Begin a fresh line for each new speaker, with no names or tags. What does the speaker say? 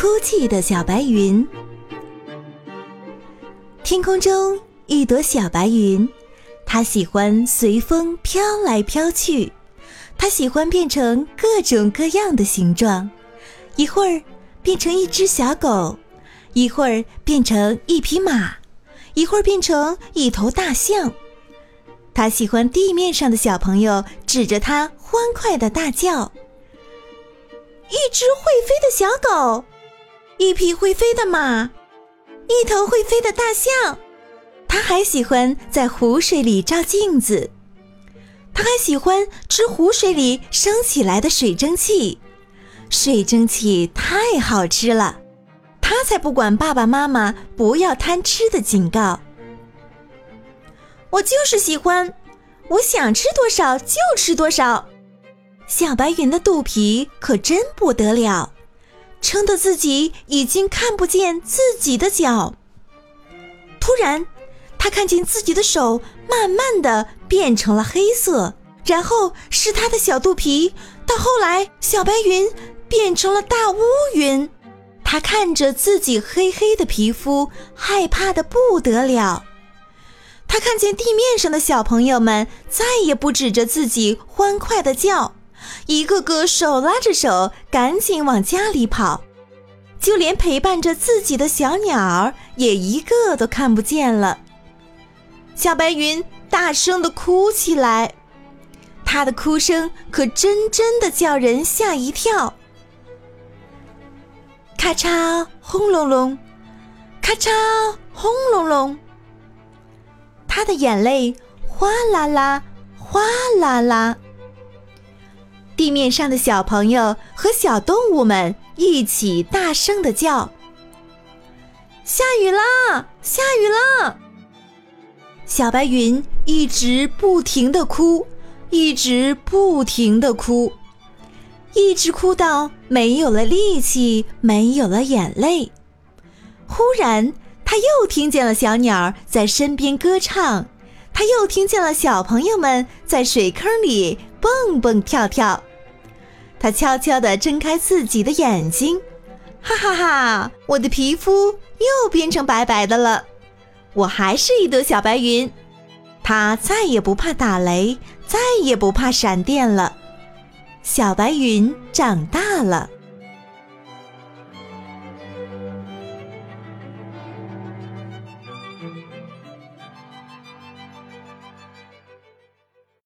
哭泣的小白云。天空中一朵小白云，它喜欢随风飘来飘去，它喜欢变成各种各样的形状，一会儿变成一只小狗，一会儿变成一匹马，一会儿变成一头大象。它喜欢地面上的小朋友指着它欢快的大叫。一只会飞的小狗，一匹会飞的马，一头会飞的大象。它还喜欢在湖水里照镜子，它还喜欢吃湖水里升起来的水蒸气。水蒸气太好吃了，它才不管爸爸妈妈不要贪吃的警告。我就是喜欢，我想吃多少就吃多少。小白云的肚皮可真不得了，撑得自己已经看不见自己的脚。突然，他看见自己的手慢慢的变成了黑色，然后是他的小肚皮，到后来，小白云变成了大乌云。他看着自己黑黑的皮肤，害怕的不得了。他看见地面上的小朋友们再也不指着自己欢快的叫。一个个手拉着手，赶紧往家里跑，就连陪伴着自己的小鸟儿也一个都看不见了。小白云大声地哭起来，它的哭声可真真的叫人吓一跳。咔嚓轰隆隆，咔嚓轰隆隆，它的眼泪哗啦啦，哗啦啦。地面上的小朋友和小动物们一起大声的叫：“下雨啦！下雨啦！”小白云一直不停的哭，一直不停的哭，一直哭到没有了力气，没有了眼泪。忽然，他又听见了小鸟在身边歌唱，他又听见了小朋友们在水坑里蹦蹦跳跳。他悄悄地睁开自己的眼睛，哈哈哈，我的皮肤又变成白白的了，我还是一朵小白云。他再也不怕打雷，再也不怕闪电了，小白云长大了。